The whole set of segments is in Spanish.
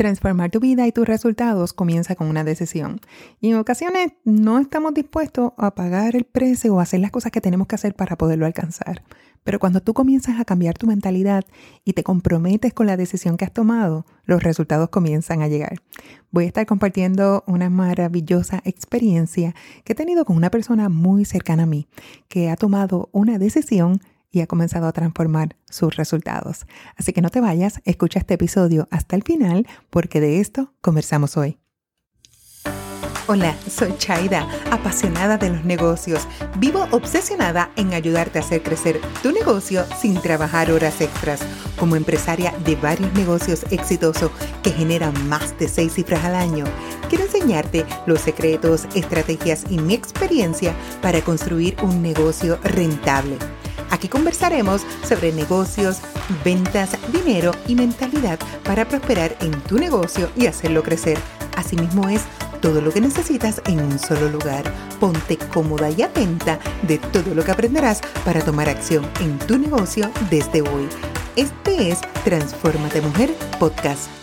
Transformar tu vida y tus resultados comienza con una decisión. Y en ocasiones no estamos dispuestos a pagar el precio o hacer las cosas que tenemos que hacer para poderlo alcanzar. Pero cuando tú comienzas a cambiar tu mentalidad y te comprometes con la decisión que has tomado, los resultados comienzan a llegar. Voy a estar compartiendo una maravillosa experiencia que he tenido con una persona muy cercana a mí, que ha tomado una decisión y ha comenzado a transformar sus resultados. Así que no te vayas, escucha este episodio hasta el final porque de esto conversamos hoy. Hola, soy Chaida, apasionada de los negocios. Vivo obsesionada en ayudarte a hacer crecer tu negocio sin trabajar horas extras. Como empresaria de varios negocios exitosos que generan más de seis cifras al año, quiero enseñarte los secretos, estrategias y mi experiencia para construir un negocio rentable. Aquí conversaremos sobre negocios, ventas, dinero y mentalidad para prosperar en tu negocio y hacerlo crecer. Asimismo es todo lo que necesitas en un solo lugar. Ponte cómoda y atenta de todo lo que aprenderás para tomar acción en tu negocio desde hoy. Este es Transformate Mujer Podcast.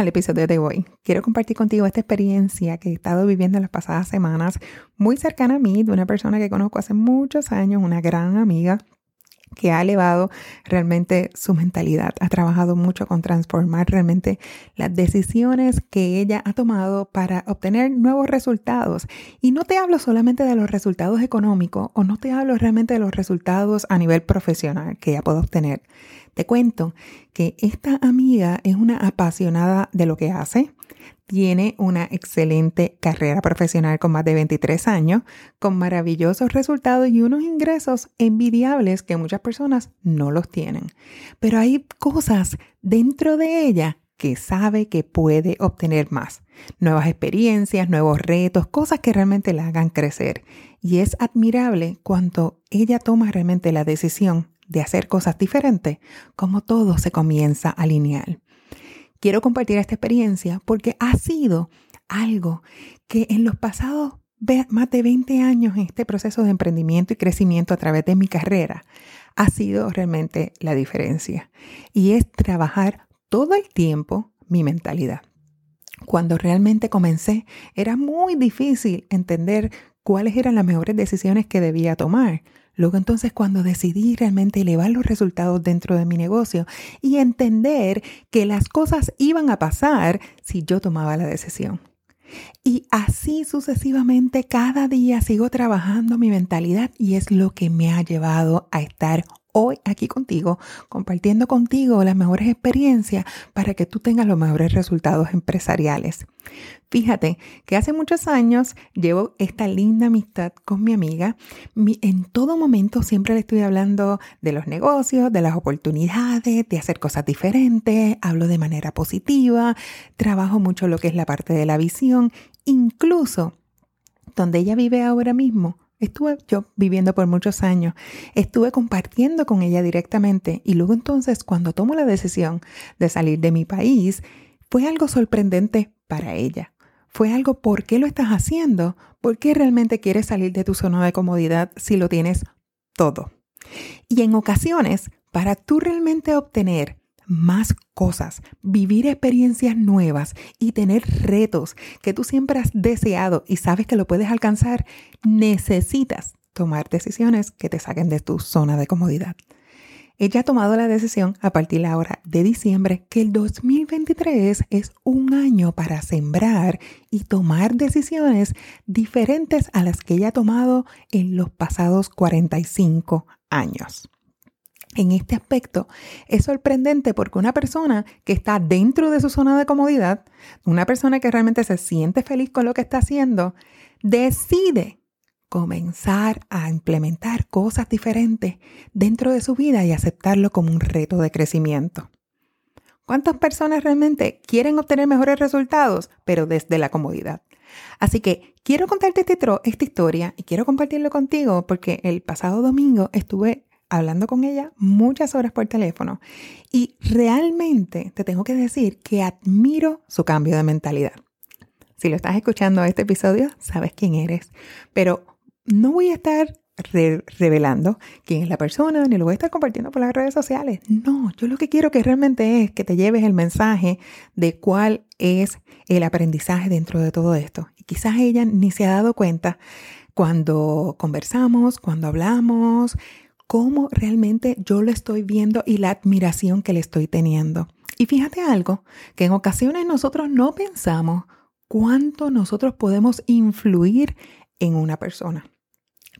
Al episodio de hoy. Quiero compartir contigo esta experiencia que he estado viviendo en las pasadas semanas, muy cercana a mí, de una persona que conozco hace muchos años, una gran amiga que ha elevado realmente su mentalidad, ha trabajado mucho con transformar realmente las decisiones que ella ha tomado para obtener nuevos resultados. Y no te hablo solamente de los resultados económicos o no te hablo realmente de los resultados a nivel profesional que ella puede obtener. Te cuento que esta amiga es una apasionada de lo que hace, tiene una excelente carrera profesional con más de 23 años, con maravillosos resultados y unos ingresos envidiables que muchas personas no los tienen. Pero hay cosas dentro de ella que sabe que puede obtener más. Nuevas experiencias, nuevos retos, cosas que realmente la hagan crecer. Y es admirable cuando ella toma realmente la decisión de hacer cosas diferentes, como todo se comienza a alinear. Quiero compartir esta experiencia porque ha sido algo que en los pasados más de 20 años en este proceso de emprendimiento y crecimiento a través de mi carrera ha sido realmente la diferencia. Y es trabajar todo el tiempo mi mentalidad. Cuando realmente comencé, era muy difícil entender cuáles eran las mejores decisiones que debía tomar. Luego entonces cuando decidí realmente elevar los resultados dentro de mi negocio y entender que las cosas iban a pasar si yo tomaba la decisión. Y así sucesivamente cada día sigo trabajando mi mentalidad y es lo que me ha llevado a estar hoy aquí contigo, compartiendo contigo las mejores experiencias para que tú tengas los mejores resultados empresariales. Fíjate que hace muchos años llevo esta linda amistad con mi amiga. en todo momento siempre le estoy hablando de los negocios, de las oportunidades, de hacer cosas diferentes, hablo de manera positiva, trabajo mucho lo que es la parte de la visión, incluso donde ella vive ahora mismo, Estuve yo viviendo por muchos años, estuve compartiendo con ella directamente y luego entonces cuando tomo la decisión de salir de mi país, fue algo sorprendente para ella. Fue algo, ¿por qué lo estás haciendo? ¿Por qué realmente quieres salir de tu zona de comodidad si lo tienes todo? Y en ocasiones, para tú realmente obtener más cosas, vivir experiencias nuevas y tener retos que tú siempre has deseado y sabes que lo puedes alcanzar, necesitas tomar decisiones que te saquen de tu zona de comodidad. Ella ha tomado la decisión a partir de ahora de diciembre que el 2023 es un año para sembrar y tomar decisiones diferentes a las que ella ha tomado en los pasados 45 años en este aspecto es sorprendente porque una persona que está dentro de su zona de comodidad, una persona que realmente se siente feliz con lo que está haciendo, decide comenzar a implementar cosas diferentes dentro de su vida y aceptarlo como un reto de crecimiento. ¿Cuántas personas realmente quieren obtener mejores resultados, pero desde la comodidad? Así que quiero contarte este esta historia y quiero compartirlo contigo porque el pasado domingo estuve hablando con ella muchas horas por teléfono y realmente te tengo que decir que admiro su cambio de mentalidad. Si lo estás escuchando este episodio, sabes quién eres, pero no voy a estar revelando quién es la persona, ni lo voy a estar compartiendo por las redes sociales. No, yo lo que quiero que realmente es que te lleves el mensaje de cuál es el aprendizaje dentro de todo esto. Y quizás ella ni se ha dado cuenta cuando conversamos, cuando hablamos, cómo realmente yo lo estoy viendo y la admiración que le estoy teniendo. Y fíjate algo, que en ocasiones nosotros no pensamos cuánto nosotros podemos influir en una persona.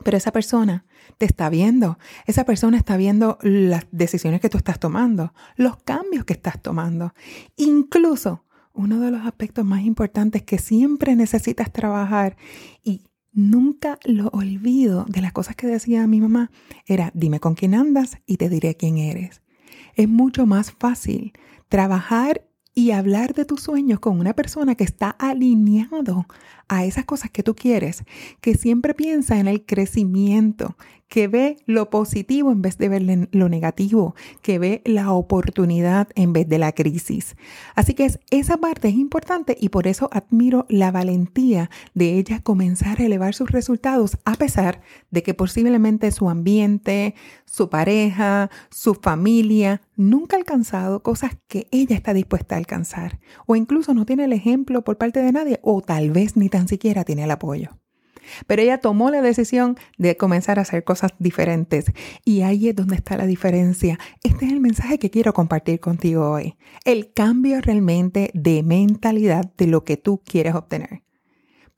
Pero esa persona te está viendo, esa persona está viendo las decisiones que tú estás tomando, los cambios que estás tomando. Incluso uno de los aspectos más importantes que siempre necesitas trabajar y nunca lo olvido de las cosas que decía mi mamá era dime con quién andas y te diré quién eres. Es mucho más fácil trabajar y hablar de tus sueños con una persona que está alineado a esas cosas que tú quieres, que siempre piensa en el crecimiento, que ve lo positivo en vez de ver lo negativo, que ve la oportunidad en vez de la crisis. Así que esa parte es importante y por eso admiro la valentía de ella comenzar a elevar sus resultados a pesar de que posiblemente su ambiente, su pareja, su familia nunca ha alcanzado cosas que ella está dispuesta a alcanzar o incluso no tiene el ejemplo por parte de nadie o tal vez ni tan siquiera tiene el apoyo. Pero ella tomó la decisión de comenzar a hacer cosas diferentes y ahí es donde está la diferencia. Este es el mensaje que quiero compartir contigo hoy. El cambio realmente de mentalidad de lo que tú quieres obtener.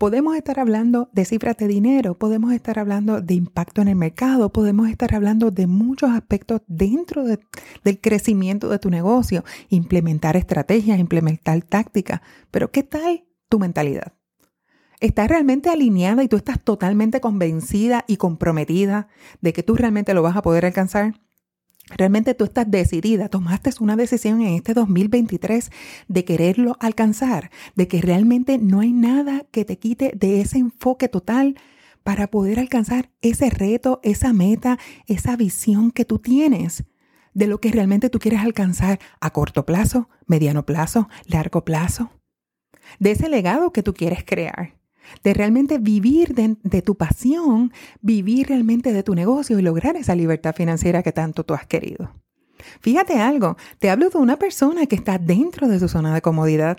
Podemos estar hablando de cifras de dinero, podemos estar hablando de impacto en el mercado, podemos estar hablando de muchos aspectos dentro del crecimiento de tu negocio, implementar estrategias, implementar tácticas, pero ¿qué tal tu mentalidad? Estás realmente alineada y tú estás totalmente convencida y comprometida de que tú realmente lo vas a poder alcanzar? Realmente tú estás decidida, tomaste una decisión en este 2023 de quererlo alcanzar, de que realmente no hay nada que te quite de ese enfoque total para poder alcanzar ese reto, esa meta, esa visión que tú tienes de lo que realmente tú quieres alcanzar a corto plazo, mediano plazo, largo plazo, de ese legado que tú quieres crear de realmente vivir de, tu pasión, vivir realmente de tu negocio y lograr esa libertad financiera que tanto tú has querido. Fíjate algo, te hablo de una persona que está dentro de su zona de comodidad.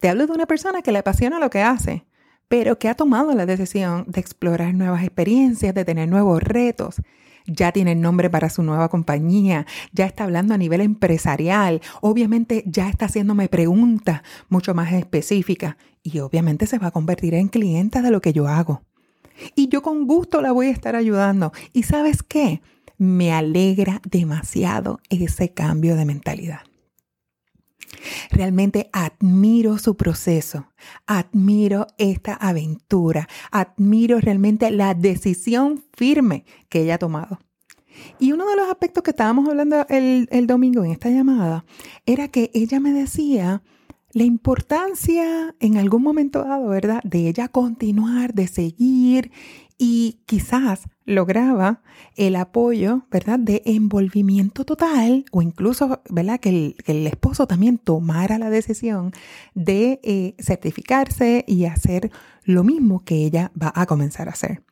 Te hablo de una persona que le apasiona lo que hace, pero que ha tomado la decisión de explorar nuevas experiencias, de tener nuevos retos ya tiene nombre para su nueva compañía, ya está hablando a nivel empresarial, obviamente ya está haciéndome preguntas mucho más específicas y obviamente se va a convertir en clienta de lo que yo hago. Y yo con gusto la voy a estar ayudando. ¿Y sabes qué? Me alegra demasiado ese cambio de mentalidad. Realmente admiro su proceso, admiro esta aventura, admiro realmente la decisión firme que ella ha tomado. Y uno de los aspectos que estábamos hablando el, domingo en esta llamada era que ella me decía la importancia en algún momento dado, ¿verdad?, de ella continuar, de seguir y quizás lograba el apoyo, ¿verdad?, de envolvimiento total o incluso, ¿verdad?, que el, esposo también tomara la decisión de eh, certificarse y hacer lo mismo que ella va a comenzar a hacer.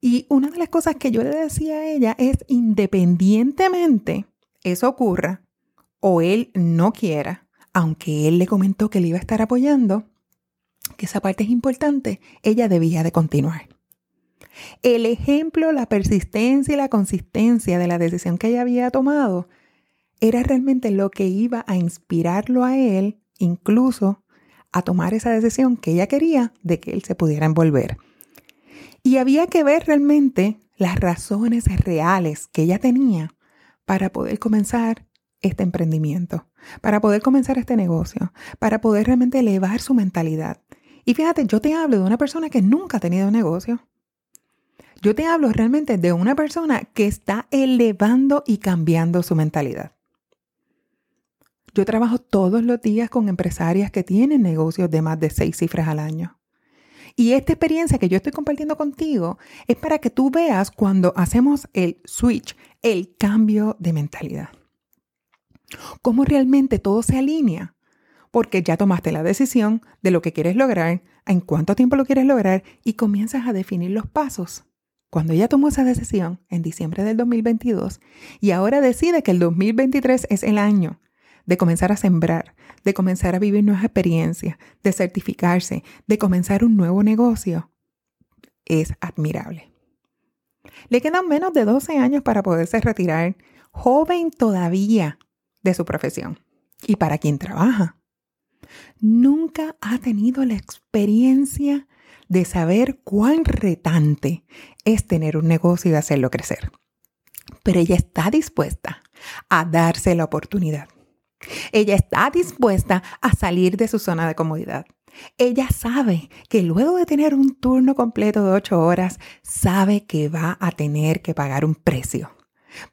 Y una de las cosas que yo le decía a ella es, independientemente eso ocurra o él no quiera, aunque él le comentó que le iba a estar apoyando, que esa parte es importante, ella debía de continuar. El ejemplo, la persistencia y la consistencia de la decisión que ella había tomado era realmente lo que iba a inspirarlo a él, incluso a tomar esa decisión que ella quería de que él se pudiera envolver. Y había que ver realmente las razones reales que ella tenía para poder comenzar este emprendimiento, para poder comenzar este negocio, para poder realmente elevar su mentalidad. Y fíjate, yo te hablo de una persona que nunca ha tenido negocio. Yo te hablo realmente de una persona que está elevando y cambiando su mentalidad. Yo trabajo todos los días con empresarias que tienen negocios de más de seis cifras al año. Y esta experiencia que yo estoy compartiendo contigo es para que tú veas cuando hacemos el switch, el cambio de mentalidad cómo realmente todo se alinea, porque ya tomaste la decisión de lo que quieres lograr, en cuánto tiempo lo quieres lograr y comienzas a definir los pasos cuando ella tomó esa decisión en diciembre del 2022 y ahora decide que el 2023 es el año de comenzar a sembrar, de comenzar a vivir nuevas experiencias, de certificarse, de comenzar un nuevo negocio, es admirable. Le quedan menos de 12 años para poderse retirar, joven todavía, de su profesión. Y para quien trabaja, nunca ha tenido la experiencia de saber cuán retante es tener un negocio y hacerlo crecer. Pero ella está dispuesta a darse la oportunidad. Ella está dispuesta a salir de su zona de comodidad. Ella sabe que luego de tener un turno completo de ocho horas, sabe que va a tener que pagar un precio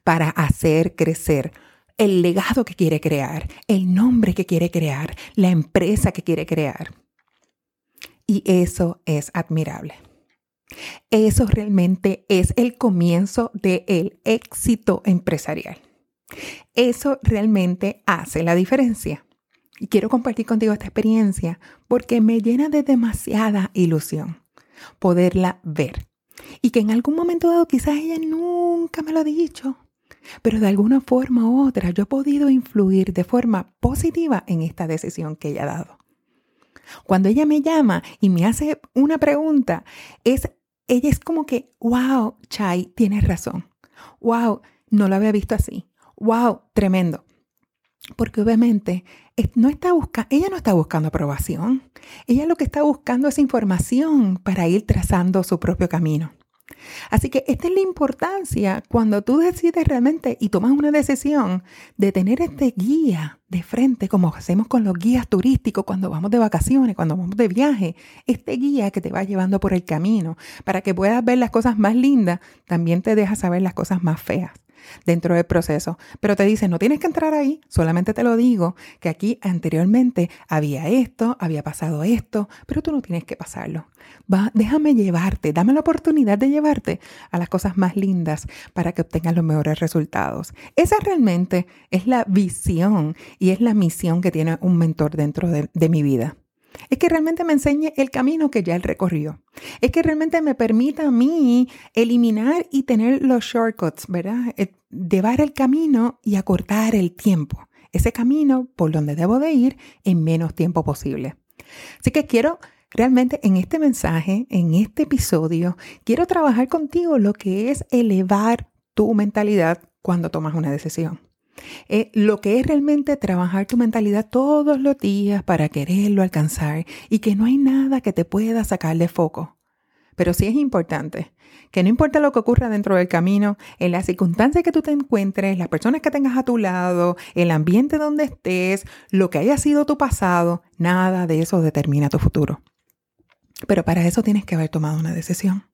para hacer crecer el legado que quiere crear, el nombre que quiere crear, la empresa que quiere crear. Y eso es admirable. Eso realmente es el comienzo del éxito empresarial. Eso realmente hace la diferencia. Y quiero compartir contigo esta experiencia porque me llena de demasiada ilusión poderla ver. Y que en algún momento dado quizás ella nunca me lo ha dicho, pero de alguna forma u otra yo he podido influir de forma positiva en esta decisión que ella ha dado. Cuando ella me llama y me hace una pregunta, es, ella es como que, wow, Chai, tienes razón. Wow, no lo había visto así. Wow, tremendo. Porque obviamente no está ella no está buscando aprobación. Ella lo que está buscando es información para ir trazando su propio camino. Así que esta es la importancia cuando tú decides realmente y tomas una decisión de tener este guía de frente, como hacemos con los guías turísticos cuando vamos de vacaciones, cuando vamos de viaje, este guía que te va llevando por el camino para que puedas ver las cosas más lindas, también te deja saber las cosas más feas dentro del proceso. Pero te dicen, no tienes que entrar ahí, solamente te lo digo, que aquí anteriormente había esto, había pasado esto, pero tú no tienes que pasarlo. Va, déjame llevarte, dame la oportunidad de llevarte a las cosas más lindas para que obtengas los mejores resultados. Esa realmente es la visión y es la misión que tiene un mentor dentro de, de mi vida es que realmente me enseñe el camino que ya él recorrió. Es que realmente me permita a mí eliminar y tener los shortcuts, ¿verdad? Eh, llevar el camino y acortar el tiempo. Ese camino por donde debo de ir en menos tiempo posible. Así que quiero realmente en este mensaje, en este episodio, quiero trabajar contigo lo que es elevar tu mentalidad cuando tomas una decisión. Eh, lo que es realmente trabajar tu mentalidad todos los días para quererlo alcanzar y que no hay nada que te pueda sacar de foco. Pero sí es importante que no importa lo que ocurra dentro del camino, en las circunstancias que tú te encuentres, las personas que tengas a tu lado, el ambiente donde estés, lo que haya sido tu pasado, nada de eso determina tu futuro. Pero para eso tienes que haber tomado una decisión.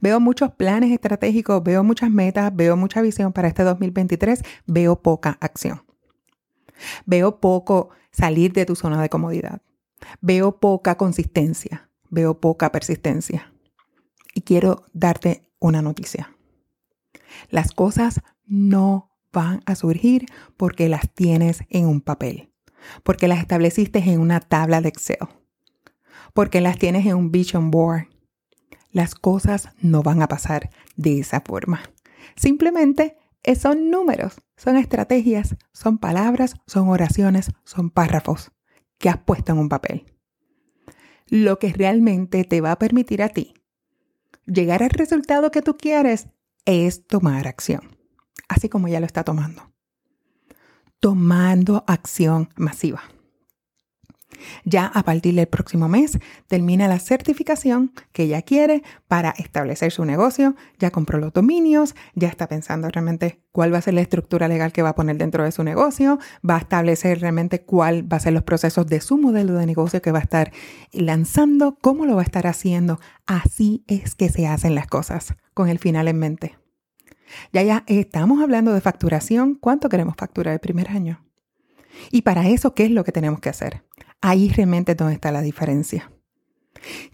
Veo muchos planes estratégicos, veo muchas metas, veo mucha visión para este 2023, veo poca acción. Veo poco salir de tu zona de comodidad. Veo poca consistencia, veo poca persistencia. Y quiero darte una noticia. Las cosas no van a surgir porque las tienes en un papel, porque las estableciste en una tabla de Excel, porque las tienes en un vision board, las cosas no van a pasar de esa forma. Simplemente eh, son números, son estrategias, son palabras, son oraciones, son párrafos que has puesto en un papel. Lo que realmente te va a permitir a ti llegar al resultado que tú quieres es tomar acción, así como ya lo está tomando. Tomando acción masiva. Ya a partir del próximo mes termina la certificación que ella quiere para establecer su negocio, ya compró los dominios, ya está pensando realmente cuál va a ser la estructura legal que va a poner dentro de su negocio, va a establecer realmente cuál va a ser los procesos de su modelo de negocio que va a estar lanzando, cómo lo va a estar haciendo. Así es que se hacen las cosas, con el final en mente. Ya ya estamos hablando de facturación. ¿Cuánto queremos facturar el primer año? Y para eso, ¿qué es lo que tenemos que hacer? Ahí realmente es donde está la diferencia.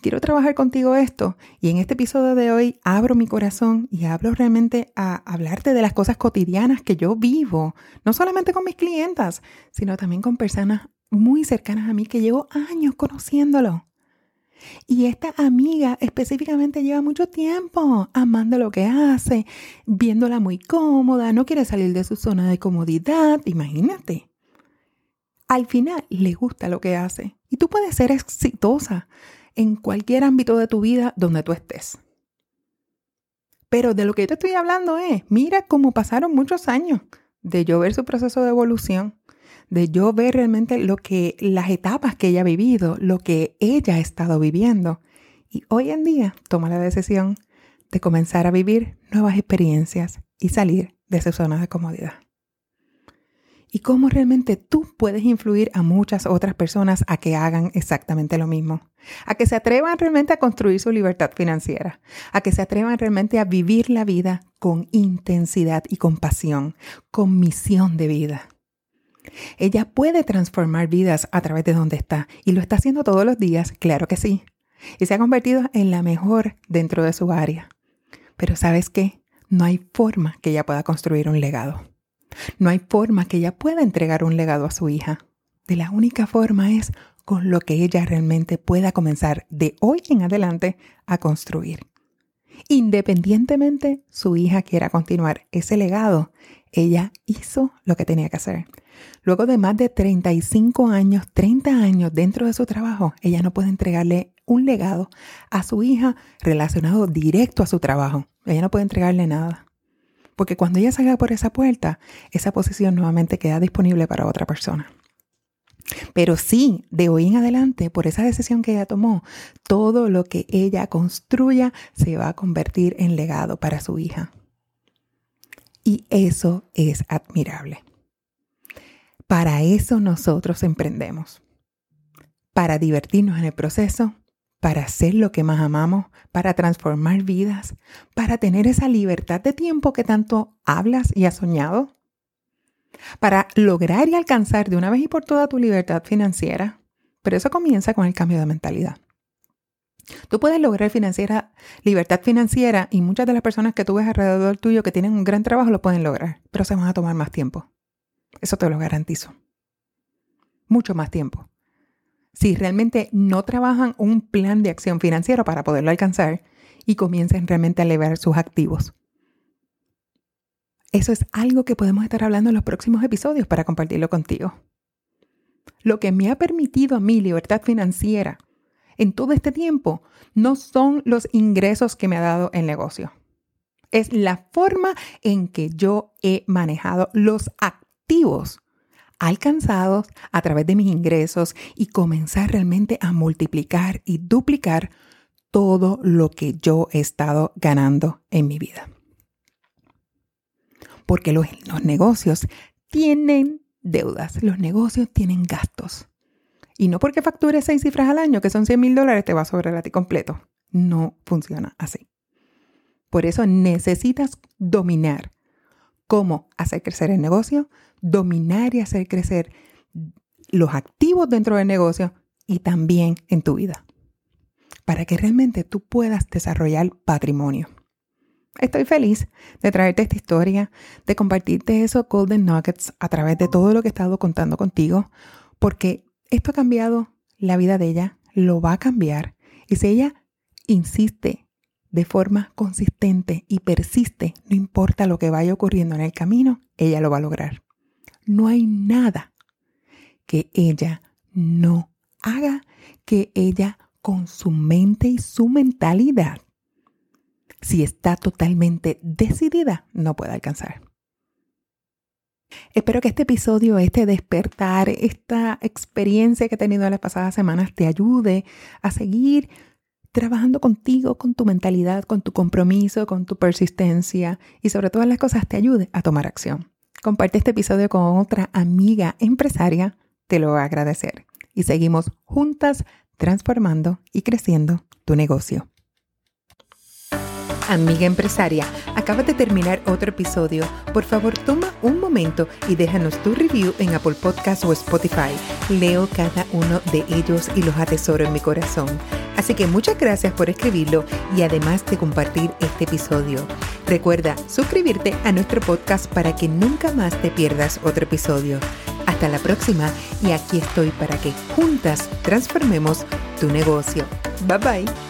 Quiero trabajar contigo esto y en este episodio de hoy abro mi corazón y hablo realmente a hablarte de las cosas cotidianas que yo vivo, no solamente con mis clientas, sino también con personas muy cercanas a mí que llevo años conociéndolo. Y esta amiga específicamente lleva mucho tiempo amando lo que hace, viéndola muy cómoda, no quiere salir de su zona de comodidad, imagínate. Al final le gusta lo que hace y tú puedes ser exitosa en cualquier ámbito de tu vida donde tú estés. Pero de lo que yo te estoy hablando es, mira cómo pasaron muchos años de yo ver su proceso de evolución, de yo ver realmente lo que las etapas que ella ha vivido, lo que ella ha estado viviendo. Y hoy en día toma la decisión de comenzar a vivir nuevas experiencias y salir de su zona de comodidad. Y cómo realmente tú puedes influir a muchas otras personas a que hagan exactamente lo mismo. A que se atrevan realmente a construir su libertad financiera. A que se atrevan realmente a vivir la vida con intensidad y con pasión, con misión de vida. Ella puede transformar vidas a través de donde está y lo está haciendo todos los días, claro que sí. Y se ha convertido en la mejor dentro de su área. Pero sabes qué? No hay forma que ella pueda construir un legado. No hay forma que ella pueda entregar un legado a su hija. De la única forma es con lo que ella realmente pueda comenzar de hoy en adelante a construir. Independientemente su hija quiera continuar ese legado, ella hizo lo que tenía que hacer. Luego de más de 35 años, 30 años dentro de su trabajo, ella no puede entregarle un legado a su hija relacionado directo a su trabajo. Ella no puede entregarle nada. Porque cuando ella salga por esa puerta, esa posición nuevamente queda disponible para otra persona. Pero sí, de hoy en adelante, por esa decisión que ella tomó, todo lo que ella construya se va a convertir en legado para su hija. Y eso es admirable. Para eso nosotros emprendemos. Para divertirnos en el proceso, para hacer lo que más amamos, para transformar vidas, para tener esa libertad de tiempo que tanto hablas y has soñado, para lograr y alcanzar de una vez y por todas tu libertad financiera. Pero eso comienza con el cambio de mentalidad. Tú puedes lograr financiera, libertad financiera y muchas de las personas que tú ves alrededor tuyo que tienen un gran trabajo lo pueden lograr, pero se van a tomar más tiempo. Eso te lo garantizo. Mucho más tiempo. Si realmente no trabajan un plan de acción financiero para poderlo alcanzar y comiencen realmente a elevar sus activos. Eso es algo que podemos estar hablando en los próximos episodios para compartirlo contigo. Lo que me ha permitido a mí libertad financiera en todo este tiempo no son los ingresos que me ha dado el negocio. Es la forma en que yo he manejado los activos alcanzados a través de mis ingresos y comenzar realmente a multiplicar y duplicar todo lo que yo he estado ganando en mi vida. Porque los, negocios tienen deudas, los negocios tienen gastos. Y no porque factures seis cifras al año, que son 100 mil dólares, te va a sobrar a ti completo. No funciona así. Por eso necesitas dominar cómo hacer crecer el negocio, dominar y hacer crecer los activos dentro del negocio y también en tu vida, para que realmente tú puedas desarrollar patrimonio. Estoy feliz de traerte esta historia, de compartirte esos golden nuggets a través de todo lo que he estado contando contigo, porque esto ha cambiado la vida de ella, lo va a cambiar. Y si ella insiste de forma consistente y persiste, no importa lo que vaya ocurriendo en el camino, ella lo va a lograr. No hay nada que ella no haga, que ella con su mente y su mentalidad, si está totalmente decidida, no pueda alcanzar. Espero que este episodio, este despertar, esta experiencia que he tenido en las pasadas semanas te ayude a seguir trabajando contigo, con tu mentalidad, con tu compromiso, con tu persistencia y sobre todas las cosas te ayude a tomar acción. Comparte este episodio con otra amiga empresaria, te lo voy a agradecer. Y seguimos juntas transformando y creciendo tu negocio. Amiga empresaria, acabas de terminar otro episodio. Por favor, toma un momento y déjanos tu review en Apple Podcast o Spotify. Leo cada uno de ellos y los atesoro en mi corazón. Así que muchas gracias por escribirlo y además de compartir este episodio. Recuerda suscribirte a nuestro podcast para que nunca más te pierdas otro episodio. Hasta la próxima y aquí estoy para que juntas transformemos tu negocio. Bye bye.